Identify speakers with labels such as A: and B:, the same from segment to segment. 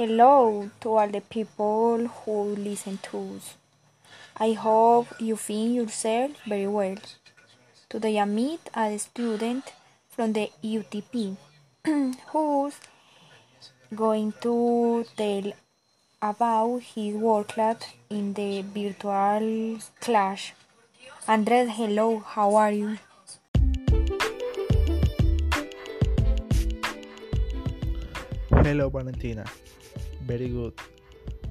A: Hello to all the people who listen to us. I hope you find yourself very well. Today I meet a student from the UTP who's going to tell about his work in the virtual class. Andres, hello, how are you?
B: Hello, Valentina. Very good.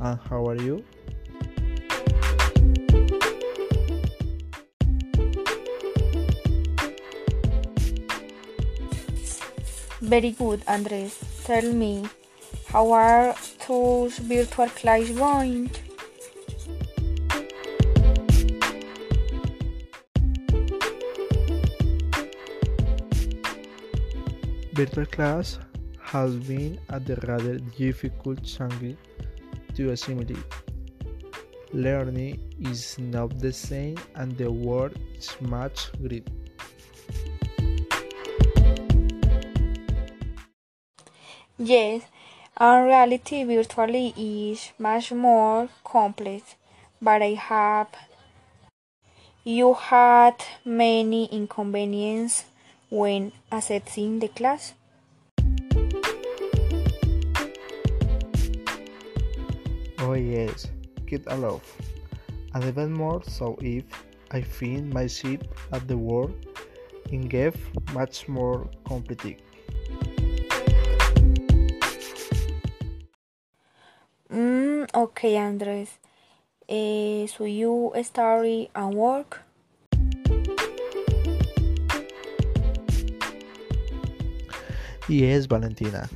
B: And how are you?
A: Very good, Andres. Tell me, how are those virtual classes going?
B: Virtual class has been a rather difficult challenge to assimilate. Learning is not the same and the world is much greater.
A: Yes, and reality virtually is much more complex, but I have you had many inconveniences when accessing the class.
B: Yes, get love. And even more so if I find myself at the world in gave much more complicated.
A: Mm, okay, Andres. Uh, so you study and work?
B: Yes, Valentina.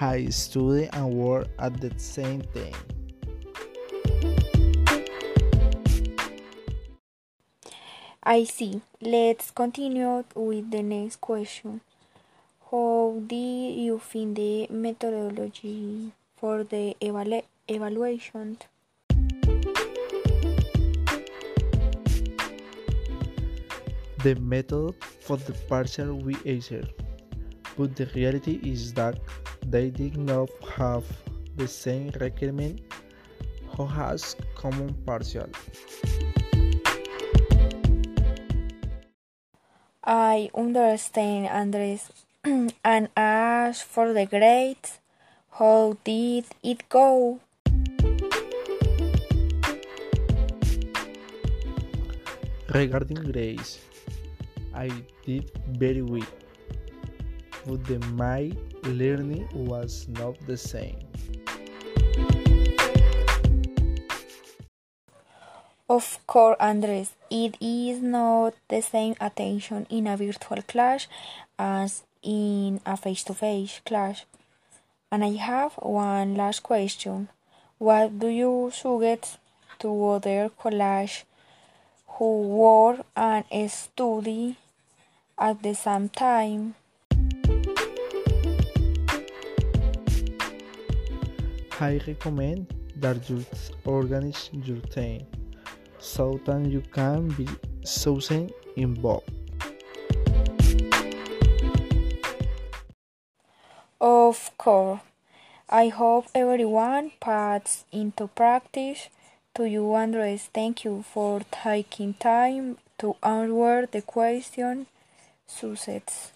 B: I study and work at the same time.
A: I see. Let's continue with the next question. How did you find the methodology for the evalu evaluation?
B: The method for the partial we answer, but the reality is that they did not have the same requirement who has common partial.
A: I understand, Andres. and as for the grades, how did it go?
B: Regarding grades, I did very well, but the, my learning was not the same.
A: Of course, Andres, it is not the same attention in a virtual class as in a face to face class. And I have one last question. What do you suggest to other colleagues who work and study at the same time?
B: I recommend that you organize your time so that you can be chosen involved.
A: Of course, I hope everyone puts into practice. To you, Andres, thank you for taking time to answer the question. Success.